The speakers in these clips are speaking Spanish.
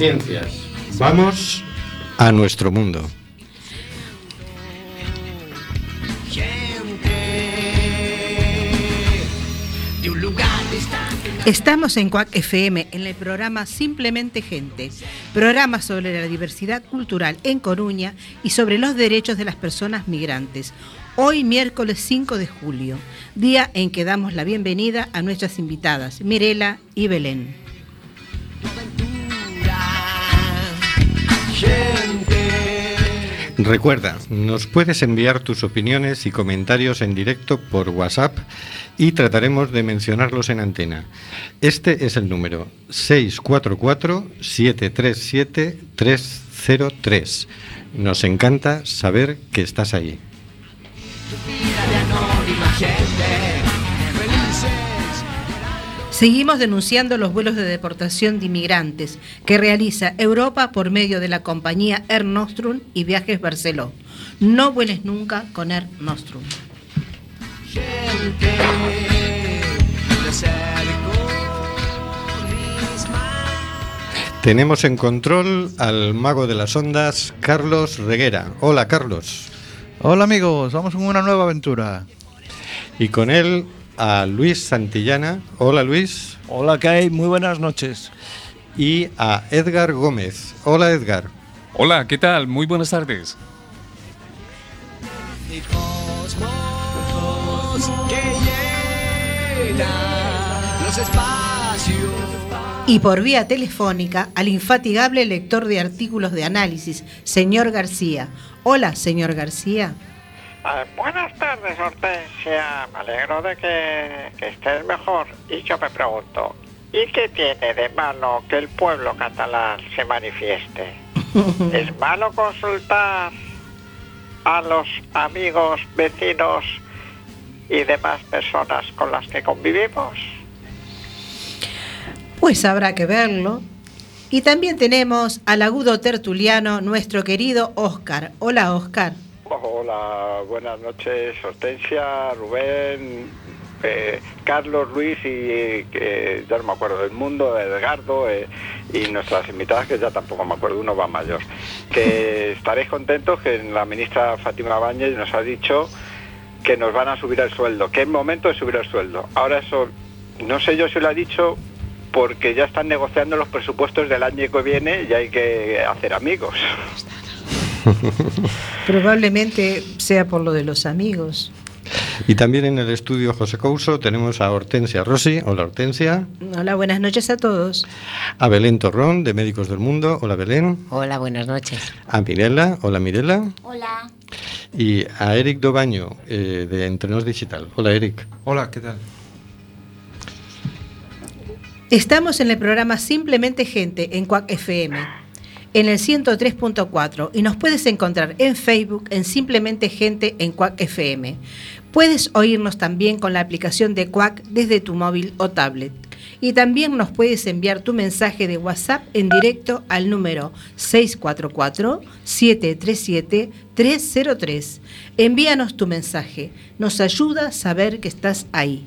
Conciencias. Vamos a nuestro mundo. Estamos en CUAC FM en el programa Simplemente Gente, programa sobre la diversidad cultural en Coruña y sobre los derechos de las personas migrantes. Hoy miércoles 5 de julio, día en que damos la bienvenida a nuestras invitadas, Mirela y Belén. Recuerda, nos puedes enviar tus opiniones y comentarios en directo por WhatsApp y trataremos de mencionarlos en antena. Este es el número 644-737-303. Nos encanta saber que estás ahí. Seguimos denunciando los vuelos de deportación de inmigrantes que realiza Europa por medio de la compañía Air Nostrum y Viajes Barceló. No vueles nunca con Air Nostrum. Tenemos en control al mago de las ondas, Carlos Reguera. Hola, Carlos. Hola amigos, vamos con una nueva aventura. Y con él a Luis Santillana. Hola Luis. Hola Kai, muy buenas noches. Y a Edgar Gómez. Hola Edgar. Hola, ¿qué tal? Muy buenas tardes. Y por vía telefónica al infatigable lector de artículos de análisis, señor García. Hola, señor García. Ah, buenas tardes, Hortensia. Me alegro de que, que estés mejor. Y yo me pregunto, ¿y qué tiene de malo que el pueblo catalán se manifieste? ¿Es malo consultar a los amigos, vecinos y demás personas con las que convivimos? Pues habrá que verlo. Y también tenemos al agudo tertuliano, nuestro querido Oscar. Hola, Oscar. Hola, buenas noches, Hortensia, Rubén, eh, Carlos, Luis y eh, ya no me acuerdo del mundo, Edgardo eh, y nuestras invitadas que ya tampoco me acuerdo, uno va mayor. Que estaréis contentos que la ministra Fátima Báñez nos ha dicho que nos van a subir el sueldo, que es momento de subir el sueldo. Ahora eso, no sé yo si lo ha dicho porque ya están negociando los presupuestos del año que viene y hay que hacer amigos. Probablemente sea por lo de los amigos. Y también en el estudio José Couso tenemos a Hortensia Rossi. Hola Hortensia. Hola, buenas noches a todos. A Belén Torrón de Médicos del Mundo. Hola Belén. Hola, buenas noches. A Mirela. Hola Mirela. Hola. Y a Eric Dobaño eh, de Entrenos Digital. Hola Eric. Hola, ¿qué tal? Estamos en el programa Simplemente Gente en Cuac FM, en el 103.4 y nos puedes encontrar en Facebook en Simplemente Gente en Cuac FM. Puedes oírnos también con la aplicación de Cuac desde tu móvil o tablet. Y también nos puedes enviar tu mensaje de WhatsApp en directo al número 644-737-303. Envíanos tu mensaje, nos ayuda a saber que estás ahí.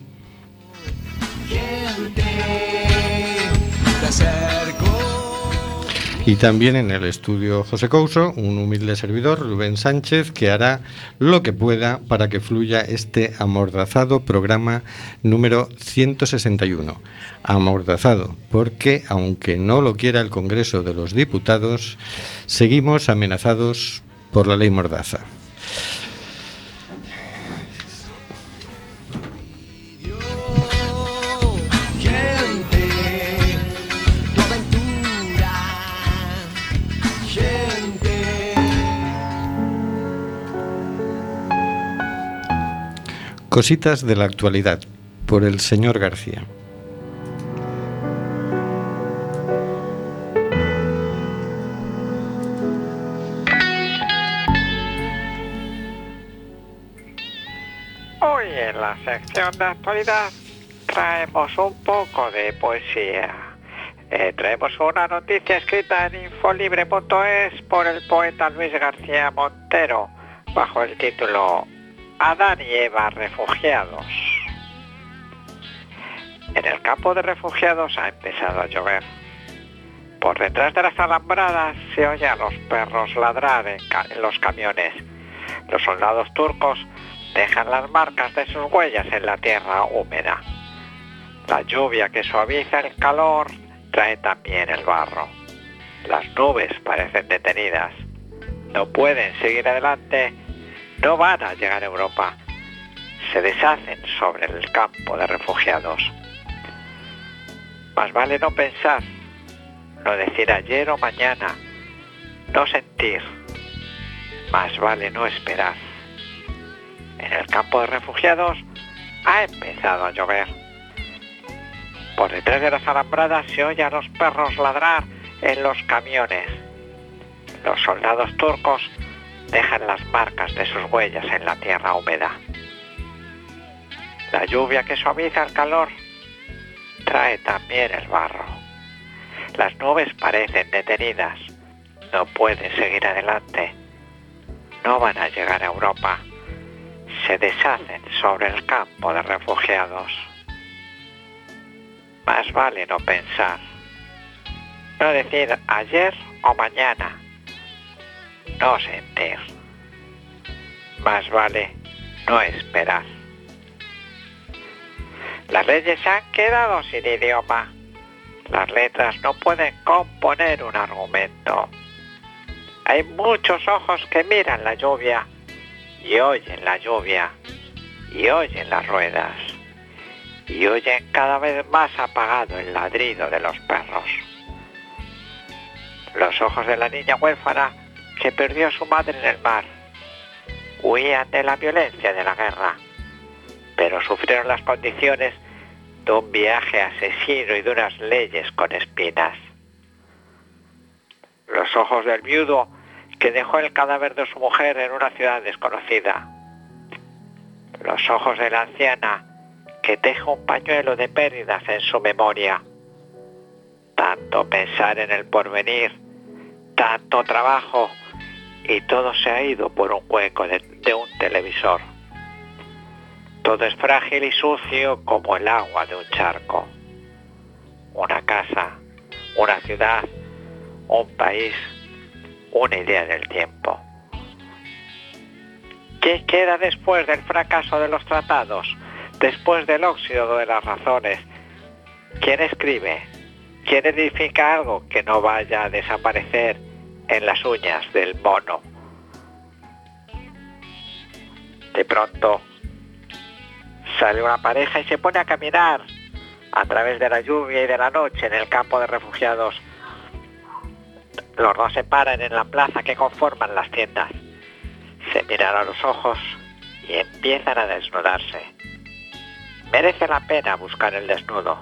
Y también en el estudio José Couso, un humilde servidor, Rubén Sánchez, que hará lo que pueda para que fluya este amordazado programa número 161. Amordazado, porque aunque no lo quiera el Congreso de los Diputados, seguimos amenazados por la ley Mordaza. Cositas de la actualidad, por el señor García. Hoy en la sección de actualidad traemos un poco de poesía. Eh, traemos una noticia escrita en infolibre.es por el poeta Luis García Montero bajo el título Adán y refugiados. En el campo de refugiados ha empezado a llover. Por detrás de las alambradas se oye a los perros ladrar en los camiones. Los soldados turcos dejan las marcas de sus huellas en la tierra húmeda. La lluvia que suaviza el calor trae también el barro. Las nubes parecen detenidas. No pueden seguir adelante. No van a llegar a Europa. Se deshacen sobre el campo de refugiados. Más vale no pensar, no decir ayer o mañana, no sentir. Más vale no esperar. En el campo de refugiados ha empezado a llover. Por detrás de las alambradas se oye a los perros ladrar en los camiones. Los soldados turcos dejan las marcas de sus huellas en la tierra húmeda. La lluvia que suaviza el calor trae también el barro. Las nubes parecen detenidas. No pueden seguir adelante. No van a llegar a Europa. Se deshacen sobre el campo de refugiados. Más vale no pensar. No decir ayer o mañana. No sentir. Más vale no esperar. Las leyes se han quedado sin idioma. Las letras no pueden componer un argumento. Hay muchos ojos que miran la lluvia y oyen la lluvia y oyen las ruedas y oyen cada vez más apagado el ladrido de los perros. Los ojos de la niña huérfana que perdió a su madre en el mar huían de la violencia de la guerra, pero sufrieron las condiciones de un viaje asesino y de unas leyes con espinas. Los ojos del viudo que dejó el cadáver de su mujer en una ciudad desconocida. Los ojos de la anciana que teje un pañuelo de pérdidas en su memoria. Tanto pensar en el porvenir, tanto trabajo y todo se ha ido por un hueco de, de un televisor. Todo es frágil y sucio como el agua de un charco. Una casa, una ciudad, un país, una idea del tiempo. ¿Qué queda después del fracaso de los tratados? Después del óxido de las razones. ¿Quién escribe? ¿Quién edifica algo que no vaya a desaparecer en las uñas del mono? De pronto sale una pareja y se pone a caminar a través de la lluvia y de la noche en el campo de refugiados. Los dos se paran en la plaza que conforman las tiendas. Se miran a los ojos y empiezan a desnudarse. Merece la pena buscar el desnudo,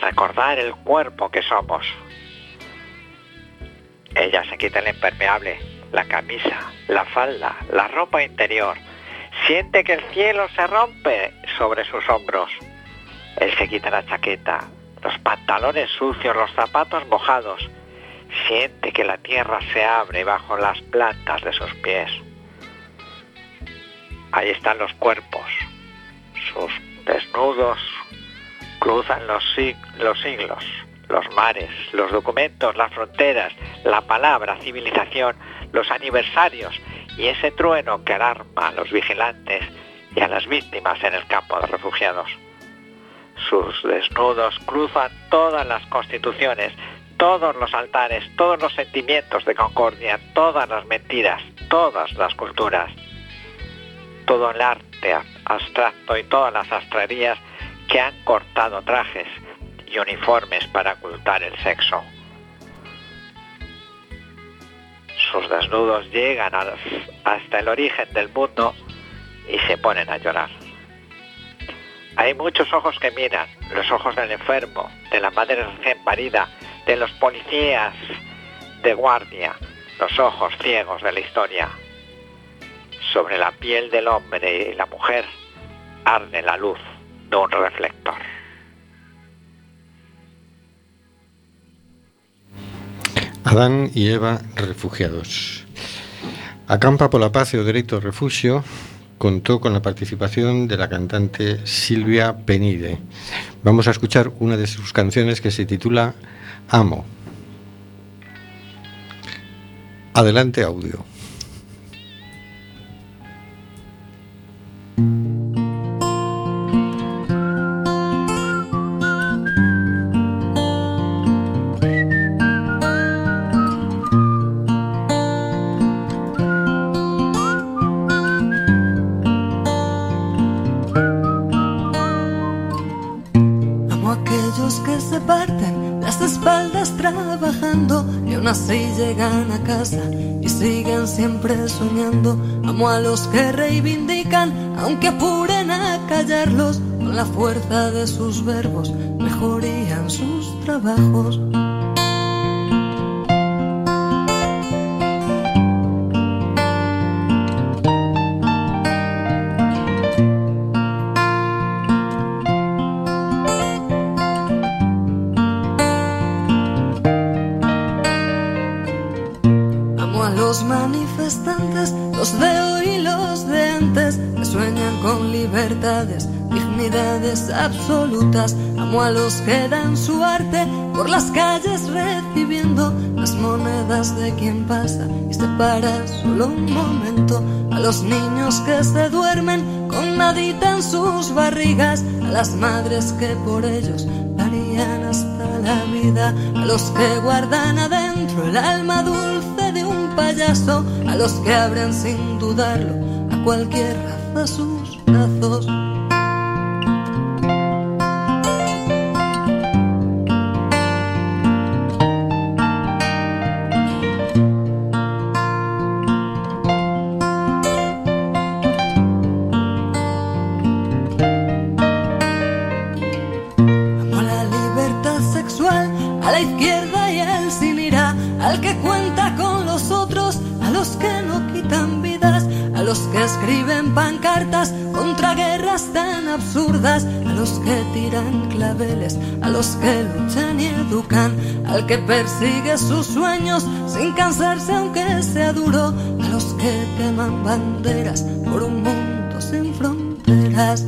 recordar el cuerpo que somos. Ella se quita el impermeable, la camisa, la falda, la ropa interior. Siente que el cielo se rompe sobre sus hombros. Él se quita la chaqueta, los pantalones sucios, los zapatos mojados. Siente que la tierra se abre bajo las plantas de sus pies. Ahí están los cuerpos, sus desnudos cruzan los, los siglos, los mares, los documentos, las fronteras, la palabra, civilización, los aniversarios y ese trueno que alarma a los vigilantes y a las víctimas en el campo de refugiados. Sus desnudos cruzan todas las constituciones, todos los altares, todos los sentimientos de concordia, todas las mentiras, todas las culturas, todo el arte abstracto y todas las astrerías que han cortado trajes y uniformes para ocultar el sexo. Sus desnudos llegan hasta el origen del mundo y se ponen a llorar. Hay muchos ojos que miran, los ojos del enfermo, de la madre recién parida, de los policías de guardia, los ojos ciegos de la historia. Sobre la piel del hombre y la mujer arde la luz de un reflector. Adán e Eva refugiados. A campa pola paz e o dereito ao refuxio contó con la participación de la cantante Silvia Penide. Vamos a escuchar una de sus canciones que se titula Amo. Adelante audio. Amo a los que reivindican, aunque apuren a callarlos, con la fuerza de sus verbos mejorían sus trabajos. Amo a los que dan su arte por las calles recibiendo las monedas de quien pasa y se para solo un momento. A los niños que se duermen con nadita en sus barrigas, a las madres que por ellos darían hasta la vida, a los que guardan adentro el alma dulce de un payaso, a los que abren sin dudarlo a cualquier raza sus brazos. Persigue sus sueños sin cansarse aunque sea duro, a los que queman banderas por un mundo sin fronteras.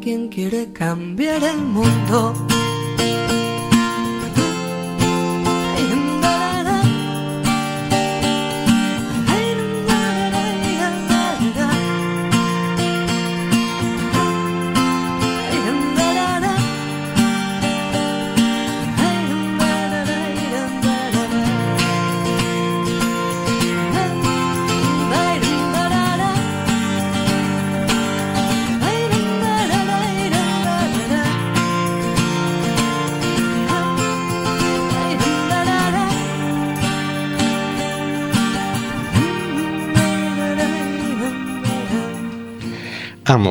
Quien quiere cambiar el mundo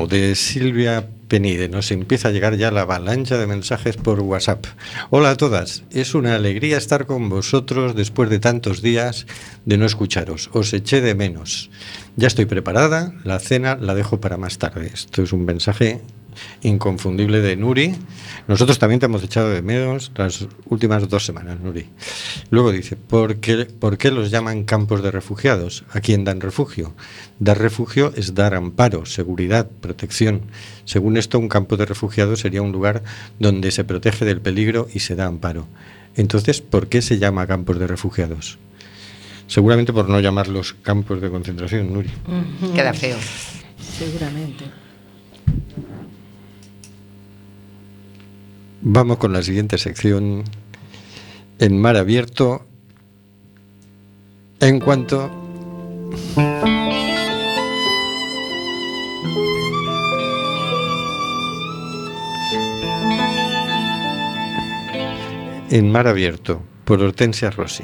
de Silvia Penide. Nos empieza a llegar ya la avalancha de mensajes por WhatsApp. Hola a todas. Es una alegría estar con vosotros después de tantos días de no escucharos. Os eché de menos. Ya estoy preparada. La cena la dejo para más tarde. Esto es un mensaje inconfundible de Nuri. Nosotros también te hemos echado de menos las últimas dos semanas, Nuri. Luego dice, ¿por qué, ¿por qué los llaman campos de refugiados? ¿A quién dan refugio? Dar refugio es dar amparo, seguridad, protección. Según esto, un campo de refugiados sería un lugar donde se protege del peligro y se da amparo. Entonces, ¿por qué se llama campos de refugiados? Seguramente por no llamarlos campos de concentración, Nuri. Queda feo. Seguramente. Vamos con la siguiente sección en mar abierto. En cuanto en mar abierto por Hortensia Rossi.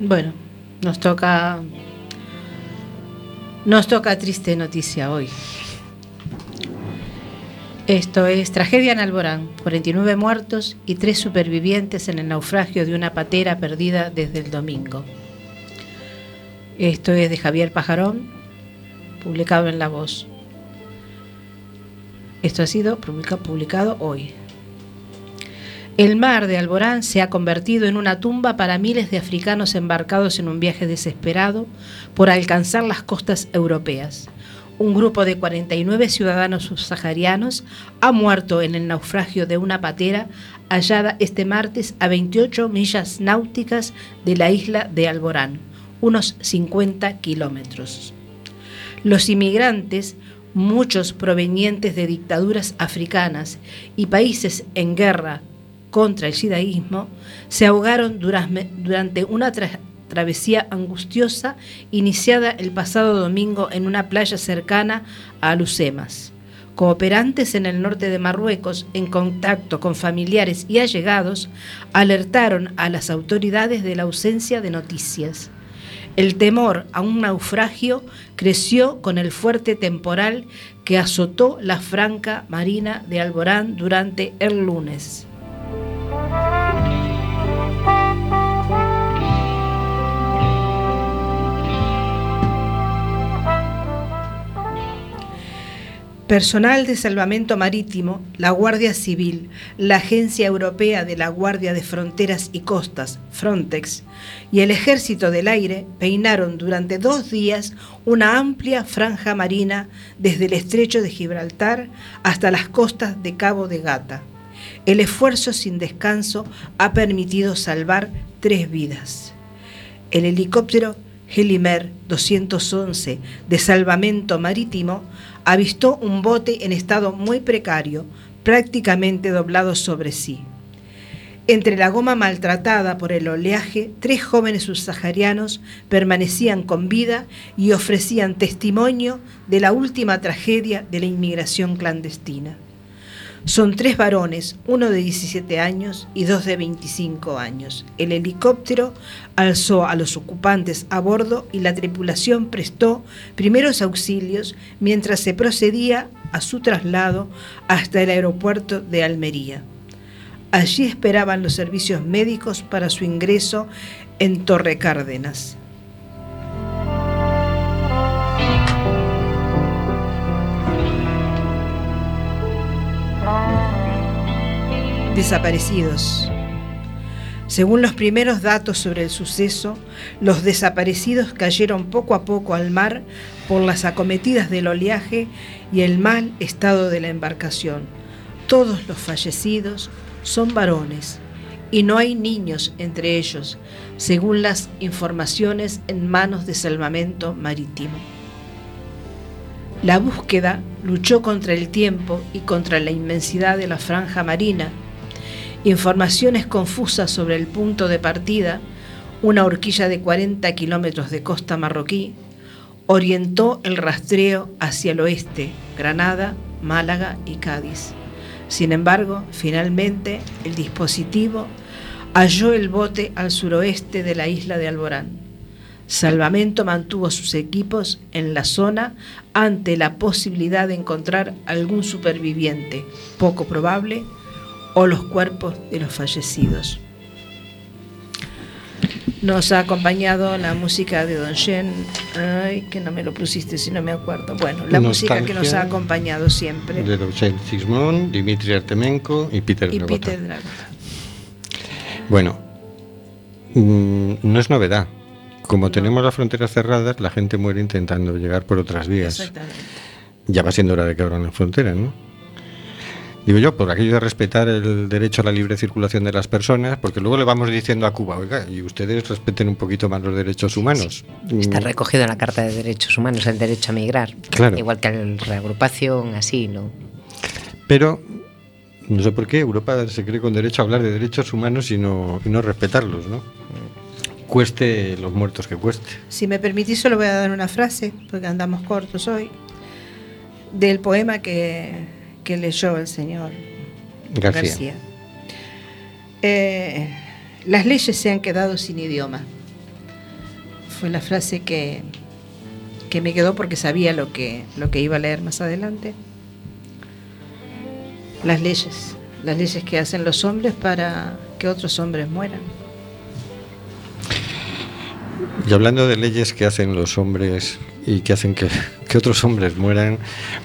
Bueno, nos toca. Nos toca triste noticia hoy. Esto es tragedia en Alborán, 49 muertos y 3 supervivientes en el naufragio de una patera perdida desde el domingo. Esto es de Javier Pajarón, publicado en La Voz. Esto ha sido publica- publicado hoy. El mar de Alborán se ha convertido en una tumba para miles de africanos embarcados en un viaje desesperado por alcanzar las costas europeas. Un grupo de 49 ciudadanos subsaharianos ha muerto en el naufragio de una patera hallada este martes a 28 millas náuticas de la isla de Alborán, unos 50 kilómetros. Los inmigrantes, muchos provenientes de dictaduras africanas y países en guerra contra el sidaísmo, se ahogaron durante una tra- travesía angustiosa iniciada el pasado domingo en una playa cercana a Alucemas. Cooperantes en el norte de Marruecos, en contacto con familiares y allegados, alertaron a las autoridades de la ausencia de noticias. El temor a un naufragio creció con el fuerte temporal que azotó la franca marina de Alborán durante el lunes. Personal de Salvamento Marítimo, la Guardia Civil, la Agencia Europea de la Guardia de Fronteras y Costas, Frontex, y el Ejército del Aire peinaron durante dos días una amplia franja marina desde el estrecho de Gibraltar hasta las costas de Cabo de Gata. El esfuerzo sin descanso ha permitido salvar tres vidas. El helicóptero Helimer 211 de salvamento marítimo avistó un bote en estado muy precario, prácticamente doblado sobre sí. Entre la goma maltratada por el oleaje, tres jóvenes subsaharianos permanecían con vida y ofrecían testimonio de la última tragedia de la inmigración clandestina. Son tres varones, uno de 17 años y dos de 25 años. El helicóptero alzó a los ocupantes a bordo y la tripulación prestó primeros auxilios mientras se procedía a su traslado hasta el aeropuerto de Almería. Allí esperaban los servicios médicos para su ingreso en Torre Cárdenas. Desaparecidos. Según los primeros datos sobre el suceso, los desaparecidos cayeron poco a poco al mar por las acometidas del oleaje y el mal estado de la embarcación. Todos los fallecidos son varones y no hay niños entre ellos, según las informaciones en manos de salvamento marítimo. La búsqueda luchó contra el tiempo y contra la inmensidad de la franja marina. Informaciones confusas sobre el punto de partida, una horquilla de 40 kilómetros de costa marroquí, orientó el rastreo hacia el oeste, Granada, Málaga y Cádiz. Sin embargo, finalmente el dispositivo halló el bote al suroeste de la isla de Alborán. Salvamento mantuvo sus equipos en la zona ante la posibilidad de encontrar algún superviviente, poco probable, o los cuerpos de los fallecidos. Nos ha acompañado la música de Don Shen, ay, que no me lo pusiste si no me acuerdo. Bueno, la música que nos ha acompañado siempre. De Eugene Sismond, Dimitri Artemenko y Peter Y Dragota. Peter Drago. Bueno, mm, no es novedad. Como tenemos las fronteras cerradas, la gente muere intentando llegar por otras vías. Exactamente. Ya va siendo hora de que abran las fronteras, ¿no? Digo yo, por aquello de respetar el derecho a la libre circulación de las personas, porque luego le vamos diciendo a Cuba, oiga, y ustedes respeten un poquito más los derechos humanos. Está Mm, recogido en la Carta de Derechos Humanos el derecho a migrar. Claro. Igual que la reagrupación, así, ¿no? Pero no sé por qué Europa se cree con derecho a hablar de derechos humanos y no, y no respetarlos, ¿no? Cueste los muertos que cueste. Si me permitís, solo voy a dar una frase, porque andamos cortos hoy, del poema que, que leyó el señor García. García. Eh, las leyes se han quedado sin idioma. Fue la frase que, que me quedó porque sabía lo que, lo que iba a leer más adelante. Las leyes, las leyes que hacen los hombres para que otros hombres mueran. Y hablando de leyes que hacen los hombres y que hacen que, que otros hombres mueran,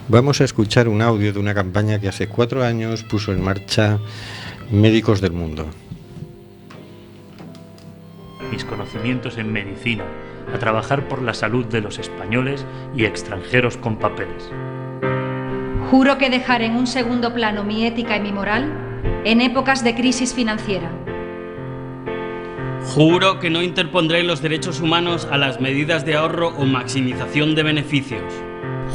vamos a escuchar un audio de una campaña que hace cuatro años puso en marcha Médicos del Mundo. mis conocimientos en medicina a trabajar por la salud de los españoles y extranjeros con papeles. Juro que dejaré en un segundo plano mi ética y mi moral en épocas de crisis financiera. Juro que no interpondré los derechos humanos a las medidas de ahorro o maximización de beneficios.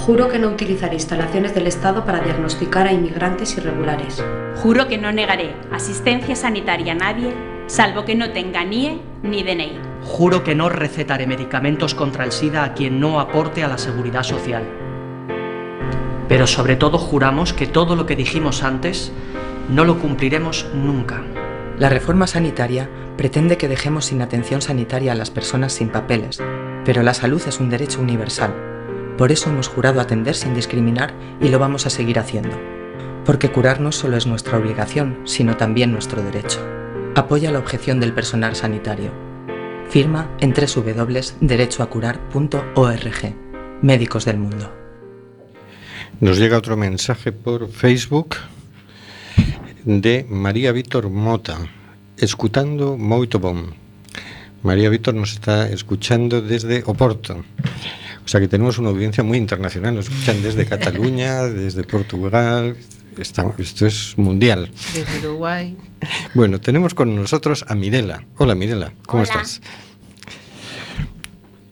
Juro que no utilizaré instalaciones del Estado para diagnosticar a inmigrantes irregulares. Juro que no negaré asistencia sanitaria a nadie, salvo que no tenga NIE ni DNI. Juro que no recetaré medicamentos contra el SIDA a quien no aporte a la seguridad social. Pero sobre todo juramos que todo lo que dijimos antes no lo cumpliremos nunca. La reforma sanitaria pretende que dejemos sin atención sanitaria a las personas sin papeles, pero la salud es un derecho universal. Por eso hemos jurado atender sin discriminar y lo vamos a seguir haciendo. Porque curar no solo es nuestra obligación, sino también nuestro derecho. Apoya la objeción del personal sanitario. Firma en www.derechoacurar.org. Médicos del Mundo. Nos llega otro mensaje por Facebook de María Víctor Mota, escutando moito bom. María Víctor nos está escuchando desde Oporto. O sea que tenemos una audiencia muy internacional. Nos escuchan desde Cataluña, desde Portugal. Está- esto es mundial. Desde Uruguay. Bueno, tenemos con nosotros a Mirela. Hola Mirela, ¿cómo Hola. estás?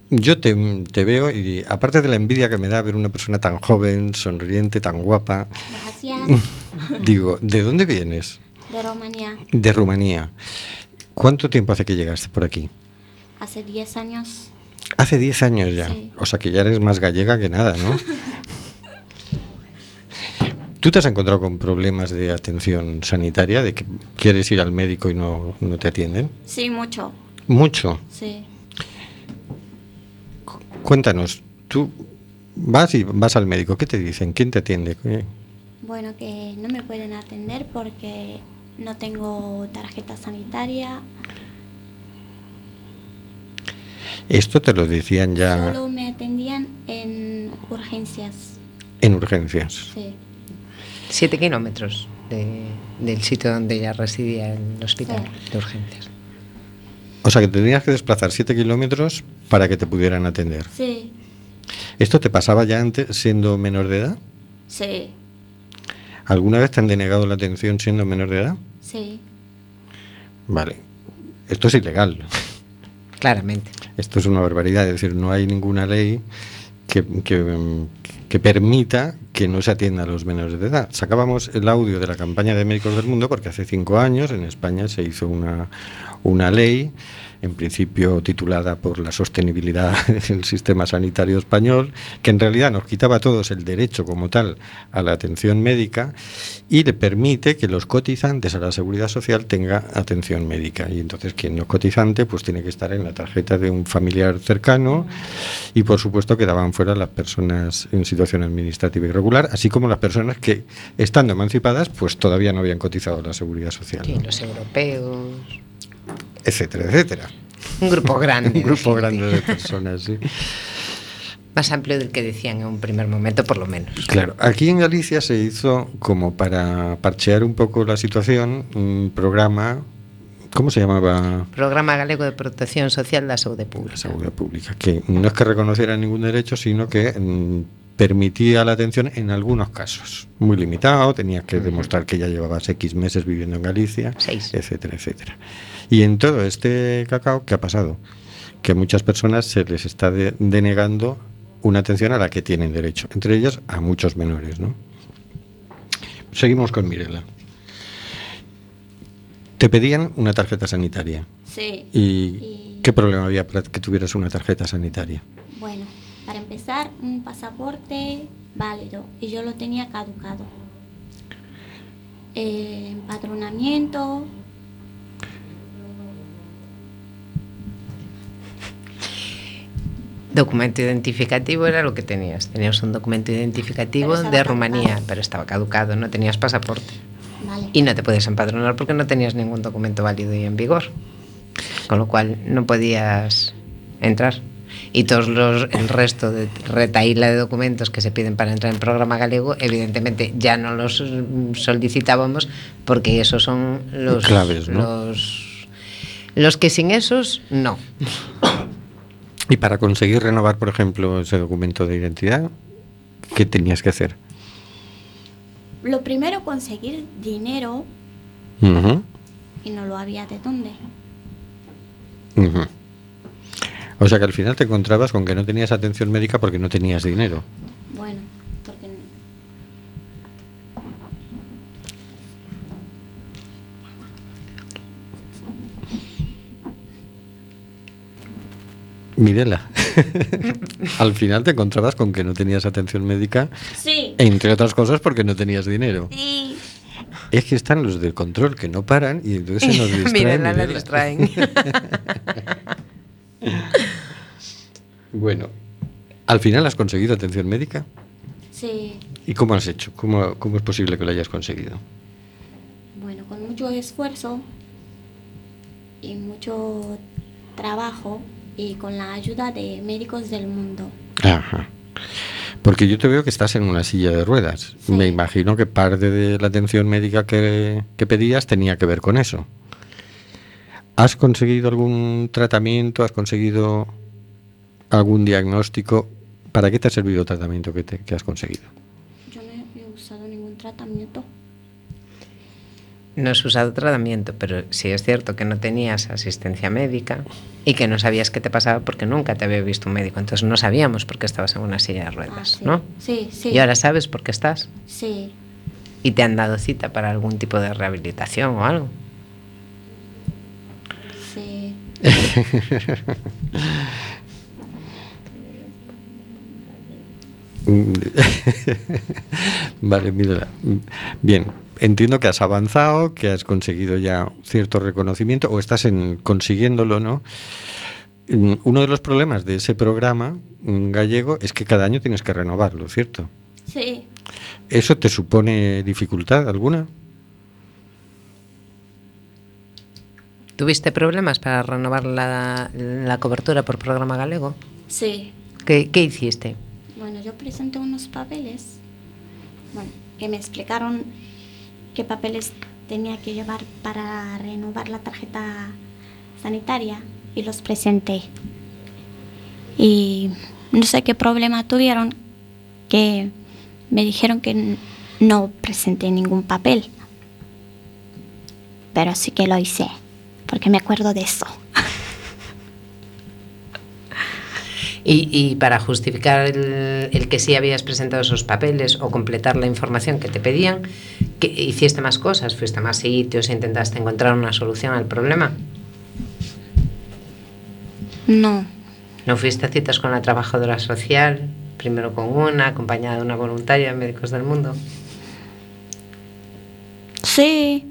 Yo te, te veo y aparte de la envidia que me da ver una persona tan joven, sonriente, tan guapa, Gracias. digo, ¿de dónde vienes? De Rumanía. De Rumanía. ¿Cuánto tiempo hace que llegaste por aquí? Hace 10 años. Hace 10 años ya. Sí. O sea que ya eres más gallega que nada, ¿no? ¿Tú te has encontrado con problemas de atención sanitaria, de que quieres ir al médico y no, no te atienden? Sí, mucho. Mucho. Sí. Cuéntanos, tú vas y vas al médico, ¿qué te dicen? ¿Quién te atiende? ¿Qué- Bueno, que no me pueden atender porque no tengo tarjeta sanitaria. Esto te lo decían ya Solo me atendían en urgencias. en urgencias. Sí. Siete kilómetros de- del sitio donde ella residía, el hospital de urgencias. O sea que te tenías que desplazar 7 kilómetros para que te pudieran atender. Sí. ¿Esto te pasaba ya antes siendo menor de edad? Sí. ¿Alguna vez te han denegado la atención siendo menor de edad? Sí. Vale. Esto es ilegal. Claramente. Esto es una barbaridad. Es decir, no hay ninguna ley que, que, que permita que no se atienda a los menores de edad. Sacábamos el audio de la campaña de Médicos del Mundo porque hace cinco años en España se hizo una, una ley, en principio titulada por la sostenibilidad del sistema sanitario español, que en realidad nos quitaba a todos el derecho como tal a la atención médica y le permite que los cotizantes a la seguridad social tenga atención médica. Y entonces quien no es cotizante pues tiene que estar en la tarjeta de un familiar cercano y por supuesto quedaban fuera las personas en situación administrativa irregular, así como las personas que estando emancipadas pues todavía no habían cotizado a la seguridad social. Sí, los europeos. Etcétera, etcétera. Un grupo grande. Un grupo grande de personas, sí. Más amplio del que decían en un primer momento, por lo menos. Claro, aquí en Galicia se hizo como para parchear un poco la situación un programa, ¿cómo se llamaba? Programa Galego de Protección Social da Saúde Pública. Seguridad Pública, que no es que reconociera ningún derecho, sino que mm, permitía la atención en algunos casos, muy limitado, tenías que demostrar que ya llevabas X meses viviendo en Galicia, etcétera, etcétera. Y en todo este cacao, ¿qué ha pasado? Que a muchas personas se les está de- denegando una atención a la que tienen derecho, entre ellas a muchos menores, ¿no? Seguimos con Mirela. Te pedían una tarjeta sanitaria. Sí. ¿Y qué problema había para que tuvieras una tarjeta sanitaria? Bueno, para empezar, un pasaporte válido y yo lo tenía caducado. Eh, empadronamiento, Documento identificativo era lo que tenías. Tenías un documento identificativo de caducado. Rumanía, pero estaba caducado, no tenías pasaporte. vale. Y no te podías empadronar porque no tenías ningún documento válido y en vigor. Con lo cual no podías entrar. Y todos los, el resto de retaíla de documentos que se piden para entrar en programa galego, evidentemente ya no los solicitábamos porque esos son los, Claves, ¿no? los, los que sin esos, no. Y para conseguir renovar, por ejemplo, ese documento de identidad, ¿qué tenías que hacer? Lo primero, conseguir dinero y no lo había de dónde. O sea que al final te encontrabas con que no tenías atención médica porque no tenías dinero. Bueno, porque Mirela, al final te encontrabas con que no tenías atención médica, Sí. entre otras cosas porque no tenías dinero. Sí. Es que están los del control que no paran y entonces se nos distraen. Mirela la Mirela. distraen. bueno, al final has conseguido atención médica. Sí. ¿Y cómo has hecho? ¿Cómo, cómo es posible que lo hayas conseguido? Bueno, con mucho esfuerzo y mucho trabajo y con la ayuda de médicos del mundo. Ajá. Porque yo te veo que estás en una silla de ruedas. Me imagino que parte de la atención médica que, que pedías tenía que ver con eso. ¿Has conseguido algún tratamiento? ¿Has conseguido algún diagnóstico? ¿Para qué te ha servido el tratamiento que, te- que has conseguido? Yo no he usado ningún tratamiento. No has usado tratamiento, pero sí es cierto que no tenías asistencia médica y que no sabías qué te pasaba porque nunca te había visto un médico. Entonces no sabíamos por qué estabas en una silla de ruedas, ¿no? Sí, sí. Y ahora sabes por qué estás. Sí. Y te han dado cita para algún tipo de rehabilitación o algo. Sí. Mm. vale, mira. Bien, entiendo que has avanzado, que has conseguido ya cierto reconocimiento o estás en, consiguiéndolo, ¿no? Mm, Uno de los problemas de ese programa mm, gallego es que cada año tienes que renovarlo, ¿cierto? Sí. ¿Eso te supone dificultad alguna? ¿Tuviste problemas para renovar la, la cobertura por programa galego? Sí. ¿Qué, qué hiciste? Yo presenté unos papeles, bueno, que me explicaron qué papeles tenía que llevar para renovar la tarjeta sanitaria y los presenté. Y no sé qué problema tuvieron, que me dijeron que no presenté ningún papel. Pero sí que lo hice, porque me acuerdo de eso. Y, y para justificar el, el que sí habías presentado esos papeles o completar la información que te pedían, ¿qué- ¿hiciste más cosas? ¿Fuiste a más sitios e intentaste encontrar una solución al problema? No, ¿No fuiste a citas con la trabajadora social? Primero con una, acompañada de una voluntaria de Médicos del Mundo. sí,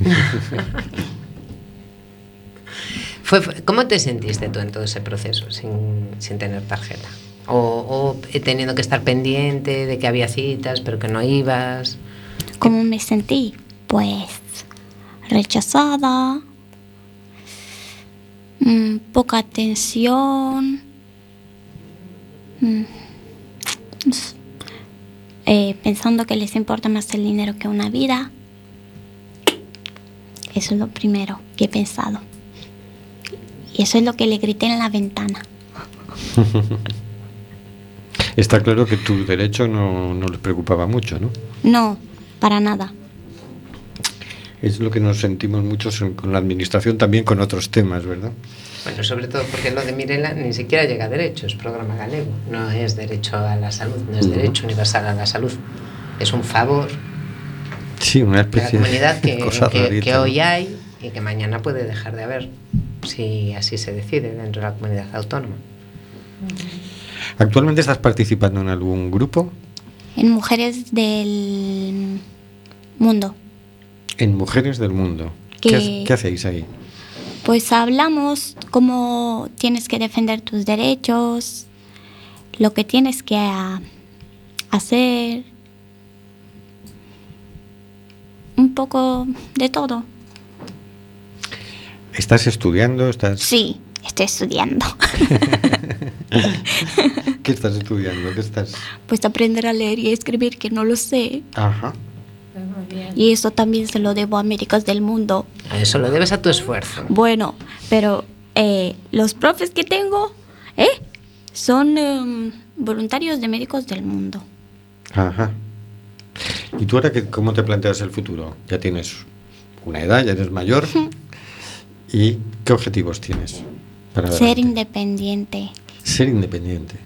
¿Cómo te sentiste tú en todo ese proceso sin, sin tener tarjeta? O, o, teniendo que estar pendiente de que había citas, pero que no ibas. ¿Cómo me sentí? Pues rechazada, mm, poca atención, mm, s- eh, pensando que les importa más el dinero que una vida. Eso es lo primero que he pensado. Y eso es lo que le grité en la ventana. Está claro que tu derecho no, no les preocupaba mucho, ¿no? No, para nada. Es lo que nos sentimos muchos con la administración, también con otros temas, ¿verdad? Bueno, sobre todo porque lo de Mirela ni siquiera llega a derecho, es programa galego, no es derecho a la salud, no es derecho universal a la salud. Es un favor Sí, una de la especie comunidad que, cosa que- rarita, que ¿no? hoy hay y que mañana puede dejar de haber, si así se decide dentro de la comunidad autónoma. ¿Actualmente estás participando en algún grupo? En mujeres del mundo. En Mujeres del Mundo. ¿Qué, hacéis ahí? Pues hablamos cómo tienes que defender tus derechos, lo que tienes que hacer, un poco de todo. ¿Estás estudiando? ¿Estás... Sí, estoy estudiando. ¿Qué estás estudiando? ¿Qué estás...? Pues aprender a leer y escribir, que no lo sé. Ajá. Y eso también se lo debo a Américas del Mundo. Eso lo debes a tu esfuerzo. Bueno, pero eh, los profes que tengo, ¿eh? Son em, voluntarios de Médicos del Mundo. Ajá. ¿Y tú ahora qué, cómo te planteas el futuro? Ya tienes una edad, ya eres mayor. ¿Y qué objetivos tienes? Para Ser adelante? independiente. Ser independiente.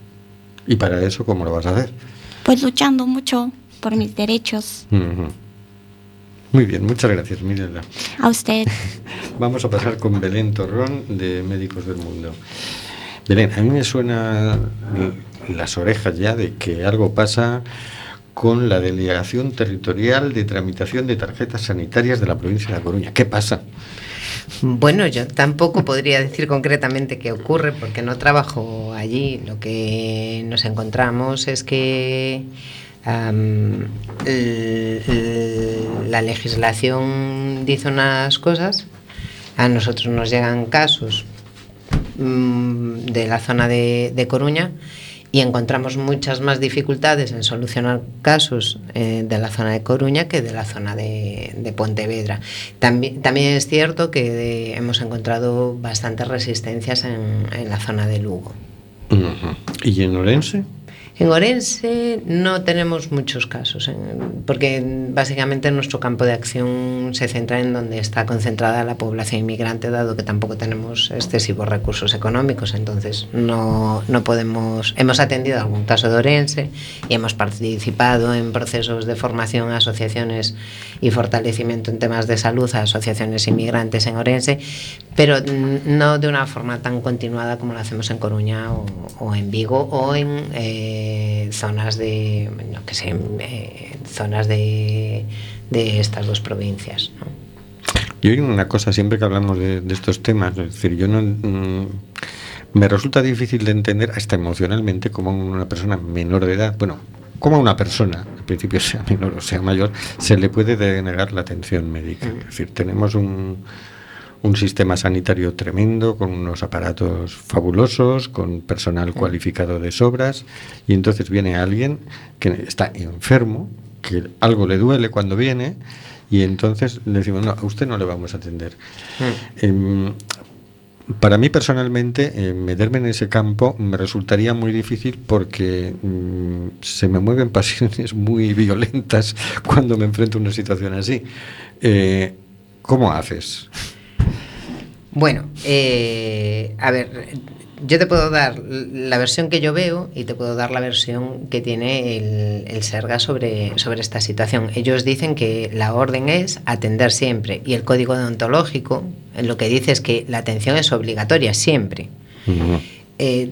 ¿Y para eso cómo lo vas a hacer? Pues luchando mucho por mis derechos. Muy bien, muchas gracias, Mirela. A usted. Vamos a pasar con Belén Torrón de Médicos del Mundo. Belén, a mí me suena las orejas ya de que algo pasa con la Delegación Territorial de Tramitación de Tarjetas Sanitarias de la provincia de La Coruña. ¿Qué pasa? Bueno, yo tampoco podría decir concretamente qué ocurre porque no trabajo allí. Lo que nos encontramos es que la legislación dice unas cosas, a nosotros nos llegan casos mm, de la zona de Coruña y encontramos muchas más dificultades en solucionar casos eh, de la zona de Coruña que de la zona de, de Pontevedra. También, también es cierto que de- hemos encontrado bastantes resistencias en, la zona de Lugo. ¿Y en Orense? En Orense no tenemos muchos casos, porque básicamente nuestro campo de acción se centra en donde está concentrada la población inmigrante, dado que tampoco tenemos excesivos recursos económicos, entonces no, no podemos... Hemos atendido algún caso de Orense y hemos participado en procesos de formación a asociaciones y fortalecimiento en temas de salud a asociaciones inmigrantes en Orense, pero no de una forma tan continuada como lo hacemos en Coruña o, o en Vigo o en eh, zonas de, no que sé, eh, zonas de, de estas dos provincias. ¿no? Yo hay una cosa siempre que hablamos de, de estos temas, es decir, yo no mm, me resulta difícil de entender hasta emocionalmente cómo una persona menor de edad, bueno, como a una persona, al principio sea menor o sea mayor, se le puede denegar la atención médica. Es decir, tenemos un, un sistema sanitario tremendo, con unos aparatos fabulosos, con personal cualificado de sobras, y entonces viene alguien que está enfermo, que algo le duele cuando viene, y entonces le decimos, no, a usted no le vamos a atender. Em, para mí personalmente, eh, meterme en ese campo me resultaría muy difícil porque mm, se me mueven pasiones muy violentas cuando me enfrento a una situación así. Eh, ¿Cómo haces? Bueno, eh, a ver, yo te puedo dar la versión que yo veo y te puedo dar la versión que tiene el, el Serga sobre, sobre esta situación. Ellos dicen que la orden es atender siempre y el código deontológico lo que dice es que la atención es obligatoria siempre. Eh,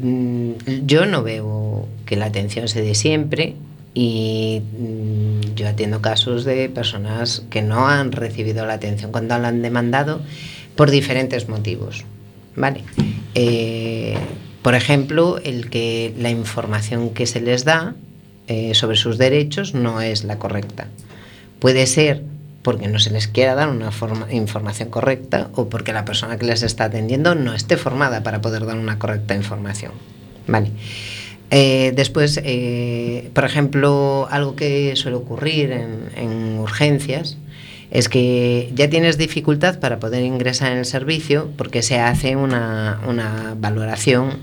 yo no veo que la atención se dé siempre y mm, yo atiendo casos de personas que no han recibido la atención cuando la han demandado por diferentes motivos. ¿vale? Eh, por ejemplo, el que la información que se les da eh, sobre sus derechos no es la correcta. Puede ser porque no se les quiera dar una forma- información correcta o porque la persona que les está atendiendo no esté formada para poder dar una correcta información. Vale. Eh, después, por ejemplo, algo que suele ocurrir en urgencias es que ya tienes dificultad para poder ingresar en el servicio porque se hace una, una valoración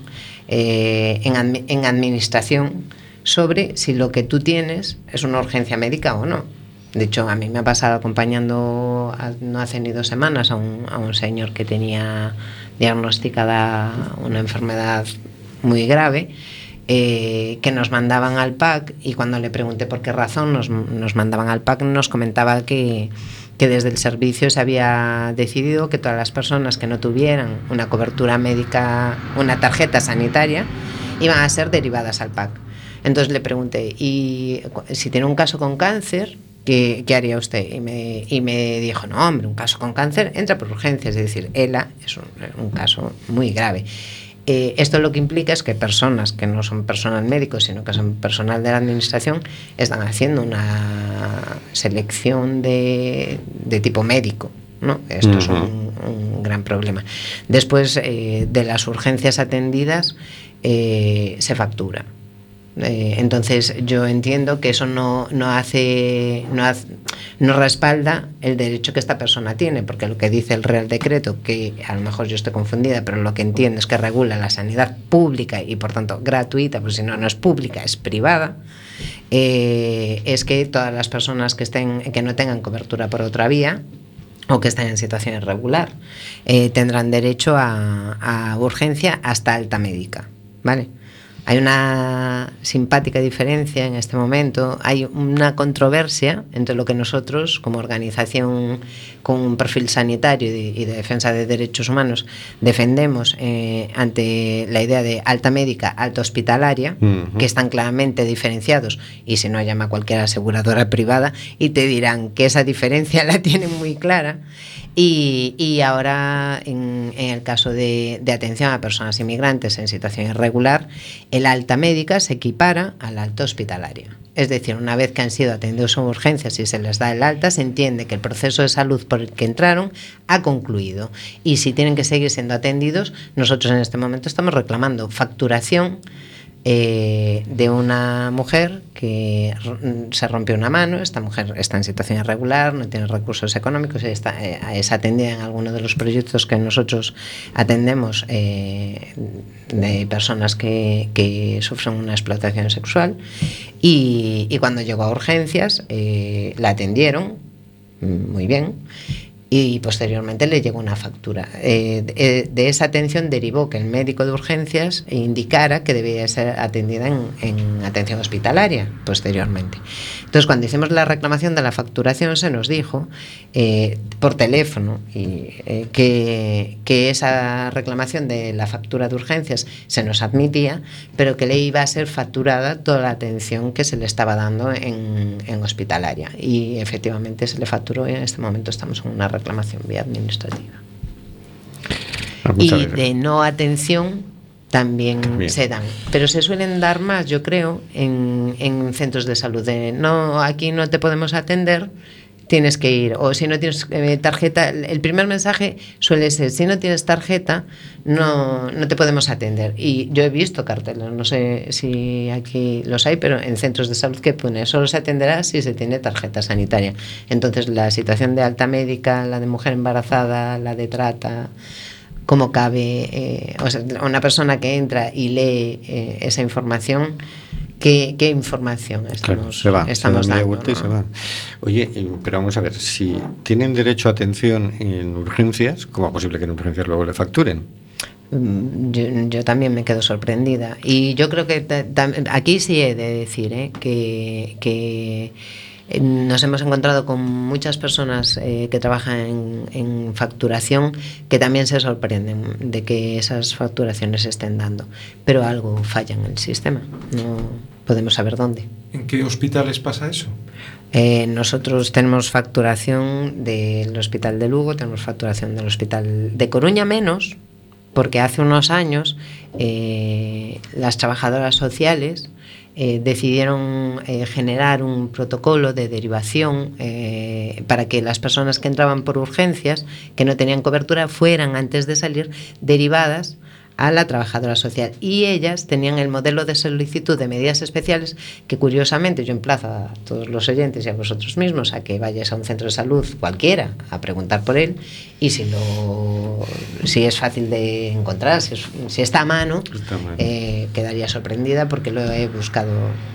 eh, en, en administración sobre si lo que tú tienes es una urgencia médica o no. De hecho, a mí me ha pasado acompañando no hace ni dos semanas a un, a un señor que tenía diagnosticada una enfermedad muy grave. Eh, que nos mandaban al PAC y cuando le pregunté por qué razón nos, nos mandaban al PAC nos comentaba que, que desde el servicio se había decidido que todas las personas que no tuvieran una cobertura médica, una tarjeta sanitaria, iban a ser derivadas al PAC. Entonces le pregunté, ¿y si tiene un caso con cáncer, ¿qué, qué haría usted? Y me, y me, dijo, no, hombre, un caso con cáncer entra por urgencias, es decir, ELA es un, un caso muy grave. Eh, esto lo que implica es que personas que no son personal médico, sino que son personal de la administración, están haciendo una selección de, de tipo médico. ¿no? Esto uh -huh. es un, un, gran problema. Después eh, de las urgencias atendidas, eh, se factura. Eh, entonces yo entiendo que eso no, no hace, no no respalda el derecho que esta persona tiene, porque lo que dice el Real Decreto, que a lo mejor yo estoy confundida, pero lo que entiendo es que regula la sanidad pública y por tanto gratuita, pues si no, no es pública, es privada, eh, es que todas las personas que, estén, que no tengan cobertura por otra vía, o que estén en situación irregular, eh, tendrán derecho a, a urgencia hasta alta médica, ¿vale? Hay una simpática diferencia en este momento, hay una controversia entre lo que nosotros, como organización con un perfil sanitario y de, defensa de derechos humanos, defendemos eh, ante la idea de alta médica, alta hospitalaria, uh -huh. que están claramente diferenciados, y si no, llama a cualquier aseguradora privada y te dirán que esa diferencia la tienen muy clara. Y, y ahora, en, en, el caso de, de, atención a personas inmigrantes en situación irregular, el alta médica se equipara al alta hospitalaria. Es decir, una vez que han sido atendidos en urgencias y se les da el alta, se entiende que el proceso de salud por el que entraron ha concluido. Y si tienen que seguir siendo atendidos, nosotros en este momento estamos reclamando facturación eh, de una mujer que se rompió una mano, esta mujer está en situación irregular, no tiene recursos económicos, está, eh, es atendida en alguno de los proyectos que nosotros atendemos eh, de personas que, sufren una explotación sexual. Y, cuando llegó a urgencias la atendieron muy bien y posteriormente le llegó una factura. Eh, de, esa atención derivó que el médico de urgencias indicara que debía ser atendida en, en, atención hospitalaria posteriormente. Entonces, cuando hicimos la reclamación de la facturación, se nos dijo eh, por teléfono eh, que, que, esa reclamación de la factura de urgencias se nos admitía, pero que le iba a ser facturada toda la atención que se le estaba dando en, en hospitalaria. Y efectivamente se le facturó y en este momento estamos en una reclamación vía administrativa. Ah, y gracias. de no atención también se dan, pero se suelen dar más, yo creo, en, en centros de salud. De, no, aquí no te podemos atender, tienes que ir. O si no tienes eh, tarjeta, el primer mensaje suele ser, si no tienes tarjeta, no, no te podemos atender. Y yo he visto carteles, no sé si aquí los hay, pero en centros de salud que pone, solo se atenderá si se tiene tarjeta sanitaria. Entonces la situación de alta médica, la de mujer embarazada, la de trata cómo cabe eh, o sea, una persona que entra y lee eh, esa información ¿Qué, ¿Qué, información estamos, claro, se va, estamos dando? Vuelta ¿no? y se va. Oye, pero vamos a ver, si tienen derecho a atención en urgencias, ¿cómo es posible que en urgencias luego le facturen? Mm, yo, yo, también me quedo sorprendida. Y yo creo que aquí sí he de decir ¿eh? que, que nos hemos encontrado con muchas personas eh, que trabajan en, en, facturación que también se sorprenden de que esas facturaciones se estén dando, pero algo falla en el sistema, no podemos saber dónde. ¿En qué hospitales pasa eso? Eh, nosotros tenemos facturación del Hospital de Lugo, tenemos facturación del Hospital de Coruña menos, porque hace unos años eh, las trabajadoras sociales eh, decidieron eh, generar un protocolo de derivación eh, para que las personas que entraban por urgencias, que no tenían cobertura, fueran antes de salir derivadas a la trabajadora social. Y ellas tenían el modelo de solicitud de medidas especiales que curiosamente yo emplazo a todos los oyentes y a vosotros mismos a que vayáis a un centro de salud cualquiera a preguntar por él y si, lo, si es fácil de encontrar, si, es- si está a mano, Está eh, quedaría sorprendida porque lo he buscado,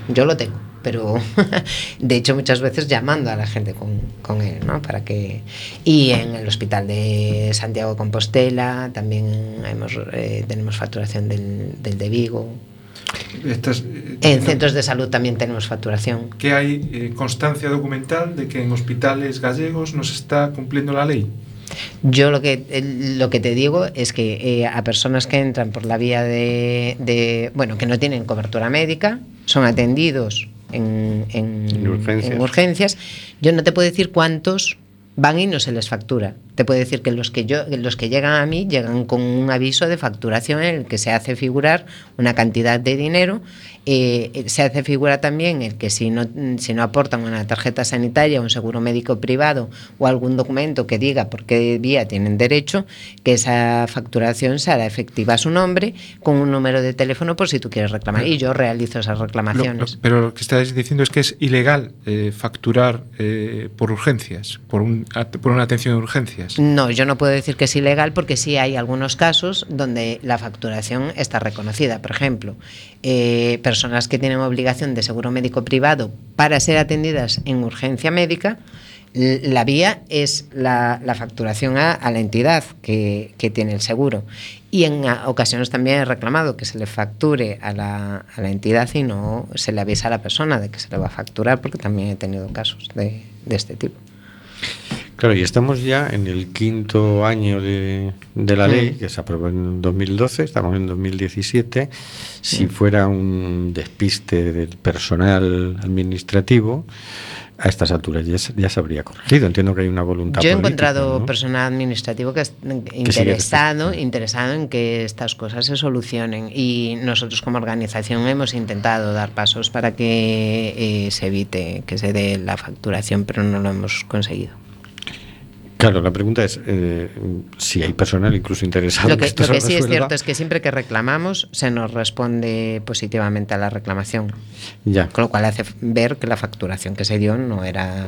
yo lo tengo, pero de hecho muchas veces llamando a la gente con, con él, ¿no? Para que y en el hospital de Santiago de Compostela también hemos, eh, tenemos facturación del, del de Vigo. Estas, eh, En centros de salud también tenemos facturación. que hay eh, constancia documental de que en hospitales gallegos no se está cumpliendo la ley. Yo lo que lo que te digo es que eh, a personas que entran por la vía de, de- bueno que no tienen cobertura médica son atendidos en, en- En urgencias. en urgencias. Yo no te puedo decir cuántos van y no se les factura. Te puedo decir que los que yo los que llegan a mí llegan con un aviso de facturación en el que se hace figurar una cantidad de dinero. Eh, se hace figura también el que si no, si no aportan una tarjeta sanitaria, un seguro médico privado o algún documento que diga por qué vía tienen derecho, que esa facturación se hará efectiva a su nombre con un número de teléfono por si tú quieres reclamar. Y yo realizo esas reclamaciones. lo- pero lo que estáis diciendo es que es ilegal eh, facturar eh, por urgencias, por, un, por una atención de urgencias. No, yo no puedo decir que es ilegal porque sí hay algunos casos donde la facturación está reconocida. Por ejemplo, eh, personas que tienen obligación de seguro médico privado para ser atendidas en urgencia médica, la vía es la, facturación a, la entidad que, tiene el seguro. Y en ocasiones también he reclamado que se le facture a la, entidad y no se le avisa a la persona de que se le va a facturar, porque también he tenido casos de este tipo. Claro, y estamos ya en el quinto año de, de la ley, que se aprobó en 2012, estamos en 2017. Si fuera un despiste del personal administrativo, a estas alturas ya, se- ya se habría corregido. Entiendo que hay una voluntad Yo he política, encontrado ¿no? personal administrativo que es interesado, interesado en que estas cosas se solucionen y nosotros como organización hemos intentado dar pasos para que eh, se evite que se dé la facturación, pero no lo hemos conseguido. Claro, la pregunta es eh, si hay personal incluso interesado Lo en que, esto lo que sí es cierto es que siempre que reclamamos se nos responde positivamente a la reclamación, Ya. con lo cual hace ver que la facturación que se dio no era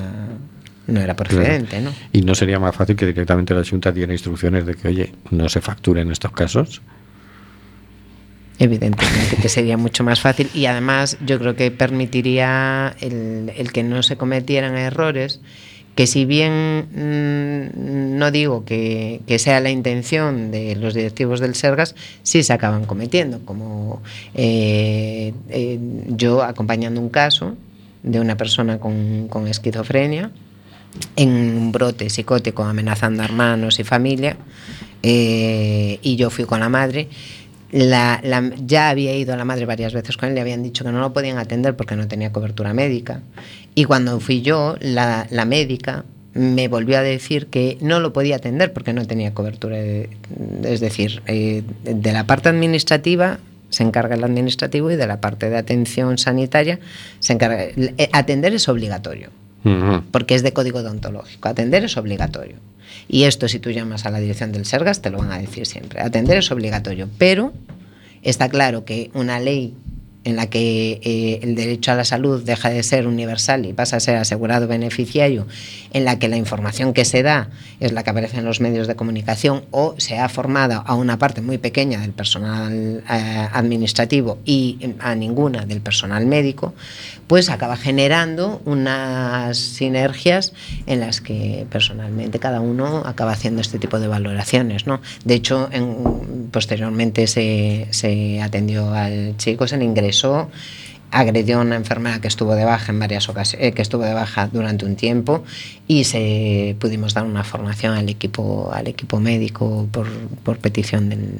no era Claro. procedente, ¿no? Y no sería más fácil que directamente la Junta diera instrucciones de que, oye, no se facture en estos casos. Evidentemente que sería mucho más fácil y además yo creo que permitiría el, el que no se cometieran errores que si bien mm, no digo que, sea la intención de los directivos del Sergas, sí se acaban cometiendo, como eh, eh, yo acompañando un caso de una persona con, esquizofrenia en un brote psicótico amenazando a hermanos y familia eh, y yo fui con la madre ya había ido la madre varias veces con él, le habían dicho que no lo podían atender porque no tenía cobertura médica. Y cuando fui yo, la, la médica me volvió a decir que no lo podía atender porque no tenía cobertura. de- Es decir, eh, de la parte administrativa se encarga el administrativo y de la parte de atención sanitaria se encarga. eh, Atender es obligatorio porque es de código deontológico. Atender es obligatorio. Y esto, si tú llamas a la dirección del Sergas, te lo van a decir siempre. Atender es obligatorio, pero está claro que una ley en la que eh, el derecho a la salud deja de ser universal y pasa a ser asegurado beneficiario, en la que la información que se da es la que aparece en los medios de comunicación o se ha formado a una parte muy pequeña del personal eh, administrativo y eh, a ninguna del personal médico, pues acaba generando unas sinergias en las que personalmente cada uno acaba haciendo este tipo de valoraciones. ¿no? De hecho, en- posteriormente se, se atendió al chico, se le ingresó, agredió a una enfermera que estuvo de baja en varias ocasiones, que estuvo de baja durante un tiempo y se pudimos dar una formación al equipo, al equipo médico por, por petición del,